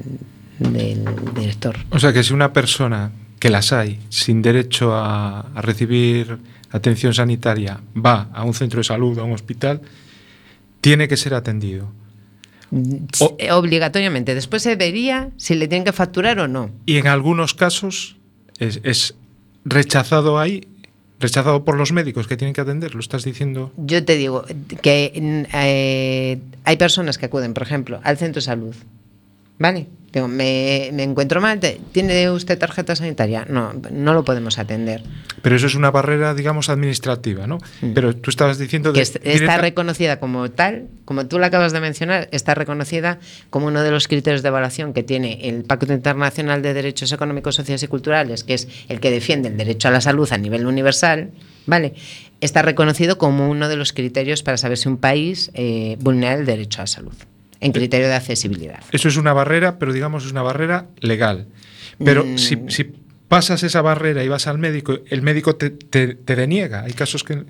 del director. O sea que si una persona que las hay sin derecho a, a recibir atención sanitaria va a un centro de salud, a un hospital, tiene que ser atendido. Eh, Obligatoriamente. Después se vería si le tienen que facturar o no. Y en algunos casos es, es rechazado ahí, rechazado por los médicos que tienen que atender, lo estás diciendo. Yo te digo que eh, hay personas que acuden, por ejemplo, al centro de salud ¿vale? Digo, me, me encuentro mal, ¿tiene usted tarjeta sanitaria? No, no lo podemos atender. Pero eso es una barrera, digamos, administrativa, ¿no? Pero tú estabas diciendo Mm. que de es- está directa- reconocida como tal, como tú la acabas de mencionar, está reconocida como uno de los criterios de evaluación que tiene el Pacto Internacional de Derechos Económicos, Sociales y Culturales, que es el que defiende el derecho a la salud a nivel universal, ¿vale? Está reconocido como uno de los criterios para saber si un país eh, vulnera el derecho a la salud, en criterio de accesibilidad. Eso es una barrera, pero digamos es una barrera legal. Pero Mm. si, si pasas esa barrera y vas al médico, el médico te, te- te deniega. Hay casos que...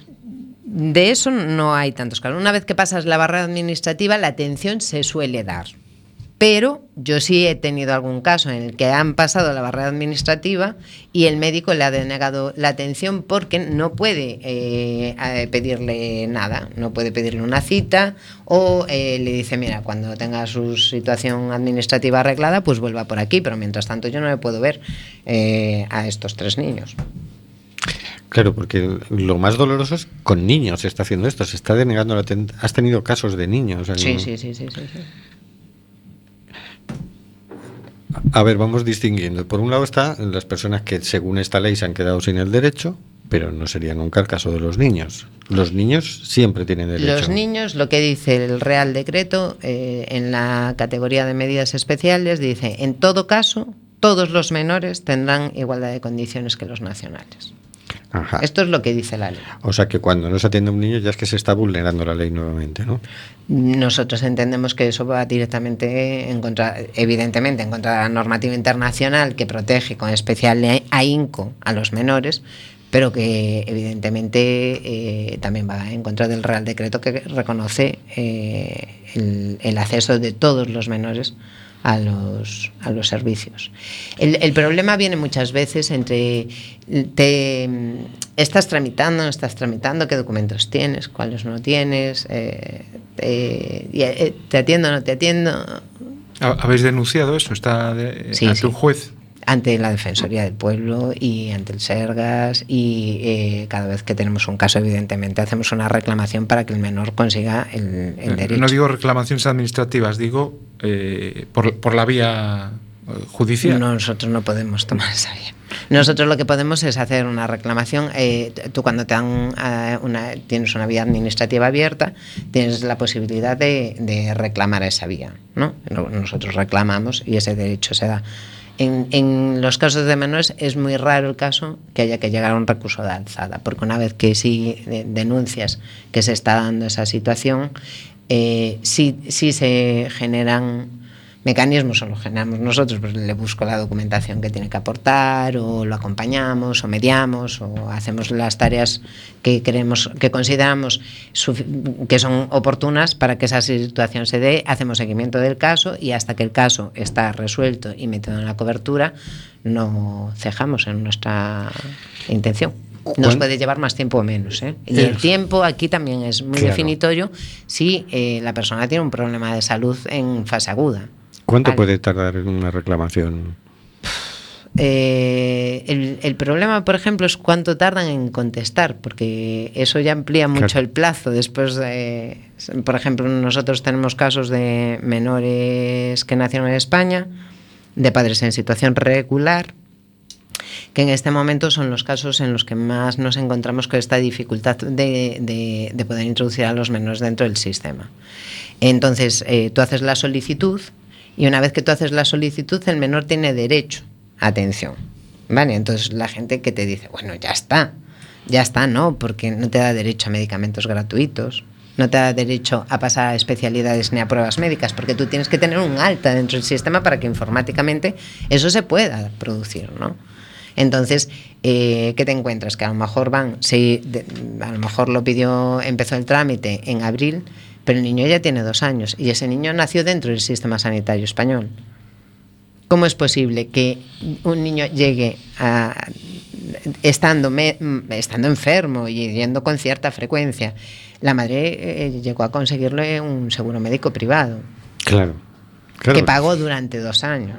De eso no hay tantos casos. Una vez que pasas la barrera administrativa, la atención se suele dar. Pero yo sí he tenido algún caso en el que han pasado la barrera administrativa y el médico le ha denegado la atención porque no puede eh, pedirle nada, no puede pedirle una cita o eh, le dice, mira, cuando tenga su situación administrativa arreglada, pues vuelva por aquí, pero mientras tanto yo no le puedo ver eh, a estos tres niños. Claro, porque lo más doloroso es con niños se está haciendo esto, se está denegando la aten- Has tenido casos de niños. sí, sí, sí, sí. sí. A ver, vamos distinguiendo. Por un lado están las personas que según esta ley se han quedado sin el derecho, pero no sería nunca el caso de los niños. Los niños siempre tienen derecho. Los niños, lo que dice el Real Decreto eh, en la categoría de medidas especiales, dice, en todo caso, todos los menores tendrán igualdad de condiciones que los nacionales. Ajá. Esto es lo que dice la ley. O sea que cuando no se atiende a un niño ya es que se está vulnerando la ley nuevamente, ¿no? Nosotros entendemos que eso va directamente en contra, evidentemente, en contra de la normativa internacional que protege con especial ahínco a los menores, pero que evidentemente eh, también va en contra del Real Decreto que reconoce eh, el, el acceso de todos los menores a los, a los servicios. El, el problema viene muchas veces entre te estás tramitando, no estás tramitando, qué documentos tienes, cuáles no tienes, eh, te, y, eh, te atiendo, no te atiendo, ¿Ha- ¿Habéis denunciado eso? ¿Está de- Sí, ante sí. un juez? Ante la Defensoría del Pueblo y ante el Sergas y eh, cada vez que tenemos un caso evidentemente hacemos una reclamación para que el menor consiga el, el derecho. No digo reclamaciones administrativas, digo eh, por, por la vía eh, judicial. Nosotros no podemos tomar esa vía. Nosotros lo que podemos es hacer una reclamación. eh, tú cuando te dan eh, una, tienes una vía administrativa abierta, tienes la posibilidad de, de reclamar esa vía. ¿no? Nosotros reclamamos y ese derecho se da. En, en los casos de menores es muy raro el caso que haya que llegar a un recurso de alzada, porque una vez que sí de- denuncias que se está dando esa situación, eh, sí, sí se generan mecanismos, o lo generamos nosotros, pues le busco la documentación que tiene que aportar, o lo acompañamos, o mediamos, o hacemos las tareas que creemos, que consideramos que son oportunas para que esa situación se dé, hacemos seguimiento del caso y hasta que el caso está resuelto y metido en la cobertura, no cejamos en nuestra intención. Nos ¿Cuán- puede llevar más tiempo o menos. ¿eh? Y el Eh, tiempo aquí también es muy Claro. definitorio si eh, la persona tiene un problema de salud en fase aguda. ¿Cuánto Vale. puede tardar en una reclamación? Eh, el, el problema, por ejemplo, es cuánto tardan en contestar, porque eso ya amplía mucho Claro. el plazo. Después, de, por ejemplo, nosotros tenemos casos de menores que nacieron en España, de padres en situación regular, que en este momento son los casos en los que más nos encontramos con esta dificultad de, de- de poder introducir a los menores dentro del sistema. Entonces, eh, tú haces la solicitud y una vez que tú haces la solicitud, el menor tiene derecho a atención. ¿Vale? Entonces, la gente que te dice, bueno, ya está, ya está, no, porque no te da derecho a medicamentos gratuitos, no te da derecho a pasar a especialidades ni a pruebas médicas, porque tú tienes que tener un alta dentro del sistema para que informáticamente eso se pueda producir, ¿no? Entonces, eh, ¿qué te encuentras? Que a lo mejor van, de- a lo mejor lo pidió, empezó el trámite en abril, pero el niño ya tiene dos años y ese niño nació dentro del sistema sanitario español. ¿Cómo es posible que un niño llegue a, estando, me- estando enfermo y yendo con cierta frecuencia? La madre eh, llegó a conseguirle un seguro médico privado Claro. claro. que pagó durante dos años.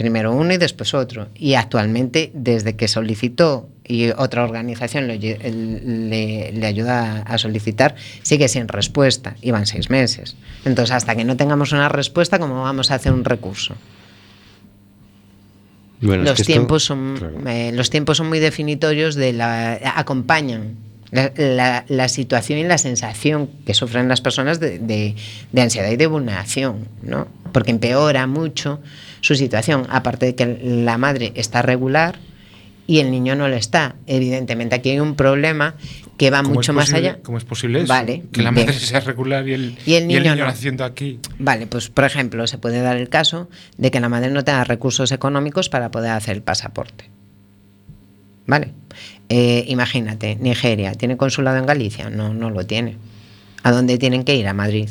Primero uno y después otro. Y actualmente, desde que solicitó y otra organización le, le- le ayuda a solicitar, sigue sin respuesta y van seis meses. Entonces, hasta que no tengamos una respuesta, ¿cómo vamos a hacer un recurso? Bueno, es los esto- tiempos son claro. eh, los tiempos son muy definitorios de la acompañan la, la- la situación y la sensación que sufren las personas de, de- de ansiedad y de vulneración, ¿no? Porque empeora mucho su situación, aparte de que la madre está regular y el niño no lo está. Evidentemente aquí hay un problema que va ¿Cómo mucho más allá. ¿Cómo es posible eso? Vale, Que la bien. madre sea regular y el, Y el niño no. naciendo aquí. Vale, pues por ejemplo, se puede dar el caso de que la madre no tenga recursos económicos para poder hacer el pasaporte. Vale. Eh, imagínate, Nigeria, ¿tiene consulado en Galicia? No, no lo tiene. ¿A dónde tienen que ir? A Madrid.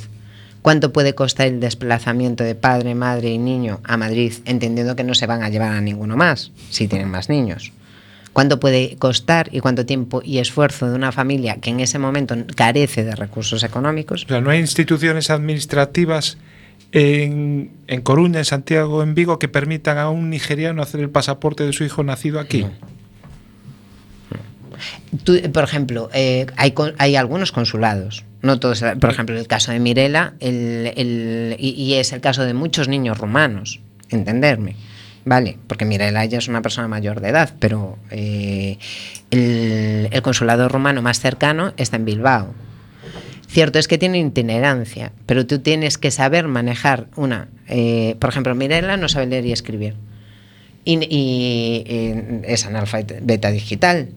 ¿Cuánto puede costar el desplazamiento de padre, madre y niño a Madrid, entendiendo que no se van a llevar a ninguno más, si tienen más niños? ¿Cuánto puede costar y cuánto tiempo y esfuerzo de una familia que en ese momento carece de recursos económicos? O sea, no hay instituciones administrativas en, en Coruña, en Santiago, en Vigo, que permitan a un nigeriano hacer el pasaporte de su hijo nacido aquí. Tú, por ejemplo, eh, hay, hay algunos consulados, no todos, por ejemplo, el caso de Mirela el- el- y, es el caso de muchos niños rumanos, entenderme, ¿vale? Porque Mirela ya es una persona mayor de edad, pero eh, el, el consulado rumano más cercano está en Bilbao. Cierto es que tiene itinerancia, pero tú tienes que saber manejar una. eh, por ejemplo, Mirela no sabe leer y escribir. Y, y, eh, es analfabeta digital.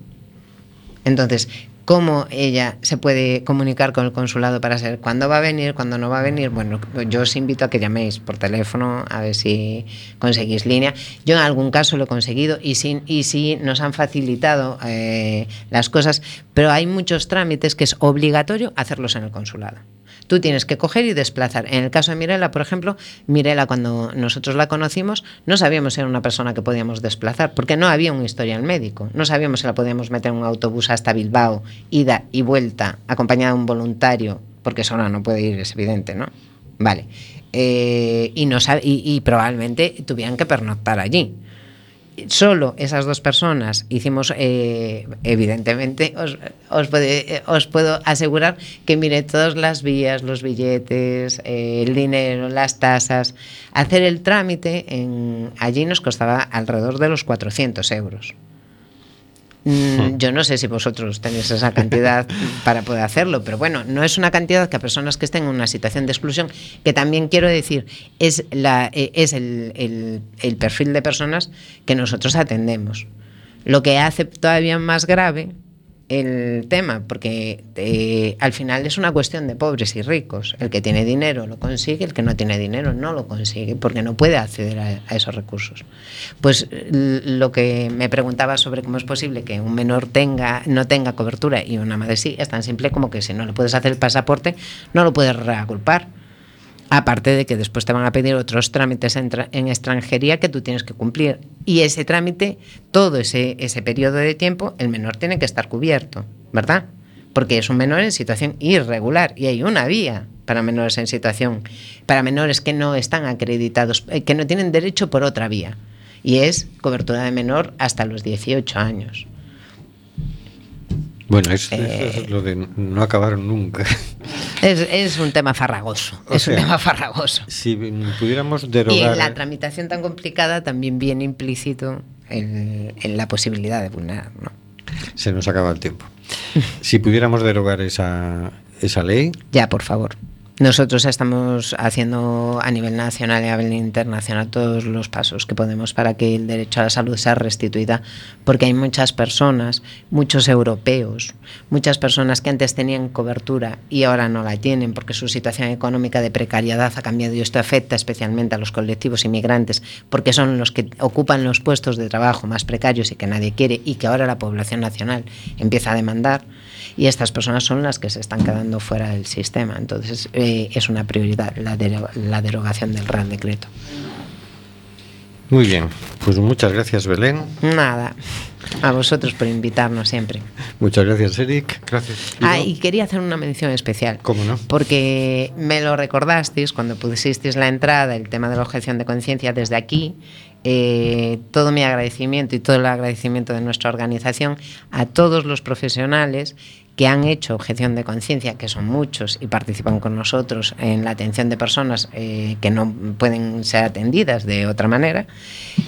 Entonces, ¿cómo ella se puede comunicar con el consulado para saber cuándo va a venir, cuándo no va a venir? Bueno, yo os invito a que llaméis por teléfono a ver si conseguís línea. Yo en algún caso lo he conseguido y sí, nos han facilitado eh, las cosas, pero hay muchos trámites que es obligatorio hacerlos en el consulado. Tú tienes que coger y desplazar. En el caso de Mirela, por ejemplo, Mirela cuando nosotros la conocimos no sabíamos si era una persona que podíamos desplazar, porque no había un historial médico. No sabíamos si la podíamos meter en un autobús hasta Bilbao, ida y vuelta, acompañada de un voluntario, porque sola no puede ir, es evidente, ¿no? Vale. Eh, y, y probablemente tuvieran que pernoctar allí solo esas dos personas hicimos, eh, evidentemente, os, puedo asegurar que mire todas las vías, los billetes, eh, el dinero, las tasas. Hacer el trámite allí nos costaba alrededor de los 400 euros. Mm, Yo no sé si vosotros tenéis esa cantidad para poder hacerlo, pero bueno, no es una cantidad que a personas que estén en una situación de exclusión, que también quiero decir, es, la, eh, es el, el- el perfil de personas que nosotros atendemos. Lo que hace todavía más grave el tema, porque eh, al final es una cuestión de pobres y ricos. El que tiene dinero lo consigue, el que no tiene dinero no lo consigue, porque no puede acceder a, esos recursos. Pues lo que me preguntaba sobre cómo es posible que un menor tenga, no tenga cobertura y una madre sí, es tan simple como que si no le puedes hacer el pasaporte, no lo puedes reagrupar. Aparte de que después te van a pedir otros trámites en, tra- en extranjería que tú tienes que cumplir. Y ese trámite, todo ese, ese periodo de tiempo, el menor tiene que estar cubierto, ¿verdad? Porque es un menor en situación irregular y hay una vía para menores en situación, para menores que no están acreditados, eh, que no tienen derecho por otra vía. Y es cobertura de menor hasta los 18 años. Bueno, es, eso Eh. es lo de no acabar nunca. Es, es un tema farragoso. O es un tema farragoso. Si pudiéramos Y derogar... en la tramitación tan complicada también viene implícito el- en la posibilidad de vulnerar. ¿no? Se nos acaba el tiempo. si pudiéramos derogar esa, esa ley, Ya, por favor. Nosotros estamos haciendo a nivel nacional y a nivel internacional todos los pasos que podemos para que el derecho a la salud sea restituida, porque hay muchas personas, muchos europeos, muchas personas que antes tenían cobertura y ahora no la tienen porque su situación económica de precariedad ha cambiado y esto afecta especialmente a los colectivos inmigrantes, porque son los que ocupan los puestos de trabajo más precarios y que nadie quiere y que ahora la población nacional empieza a demandar y estas personas son las que se están quedando fuera del sistema. Entonces eh, es una prioridad la, la derogación del Real Decreto. muy bien. Pues muchas gracias, Belén. Nada, a vosotros por invitarnos siempre. Muchas gracias, Eric. Gracias. Ah, y quería hacer una mención especial. ¿Cómo no? Porque me lo recordasteis cuando pusisteis la entrada, el tema de la objeción de conciencia desde aquí. eh, todo mi agradecimiento y todo el agradecimiento de nuestra organización a todos los profesionales que han hecho objeción de conciencia, que son muchos y participan con nosotros en la atención de personas eh, que no pueden ser atendidas de otra manera,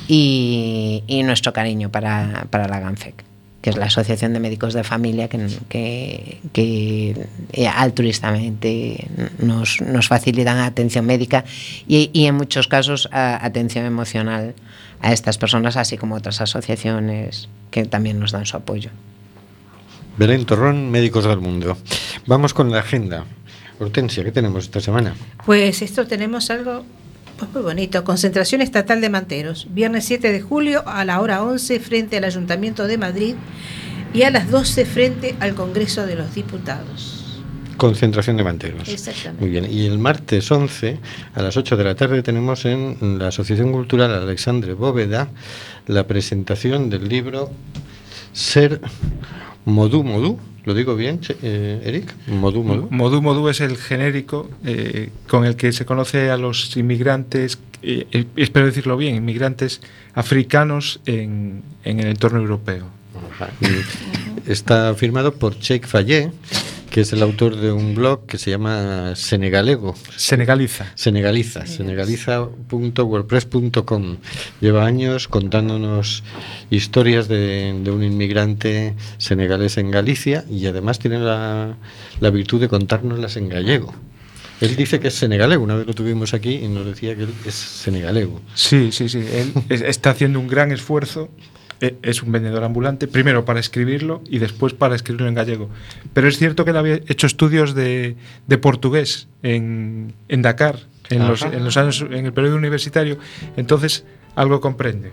y, y nuestro cariño para, para la GANFEC que es la Asociación de Médicos de Familia que, que, que eh, altruistamente nos, nos, facilitan atención médica y, y en muchos casos a, atención emocional a estas personas, así como otras asociaciones que también nos dan su apoyo. Belén Torrón, Médicos del Mundo. Vamos con la agenda. Hortensia, ¿qué tenemos esta semana? Pues esto tenemos algo pues muy bonito. Concentración estatal de manteros. Viernes 7 de julio a la hora 11 frente al Ayuntamiento de Madrid y a las 12 frente al Congreso de los Diputados. Concentración de manteros. Exactamente. Muy bien. Y el martes 11 a las 8 de la tarde tenemos en la Asociación Cultural Alexandre Bóveda la presentación del libro Ser Modú Modú ¿Lo digo bien, eh, Eric? ¿Modú Modú? Modú Modú es el genérico eh, con el que se conoce a los inmigrantes, eh, espero decirlo bien, inmigrantes africanos en, en el entorno europeo. Está firmado por Cheikh Fayet, que es el autor de un blog que se llama Senegalego. Senegaliza. Senegaliza, senegaliza.wordpress.com. Lleva años contándonos historias de, de, un inmigrante senegalés en Galicia y además tiene la, la virtud de contárnoslas en gallego. Él dice que es senegalego, una vez lo tuvimos aquí y nos decía que él es senegalego. Sí, sí, sí, él está haciendo un gran esfuerzo es un vendedor ambulante, primero para escribirlo y después para escribirlo en gallego. Pero es cierto que él había hecho estudios de, de portugués en, en Dakar, en los, en los, años, en el periodo universitario, entonces algo comprende.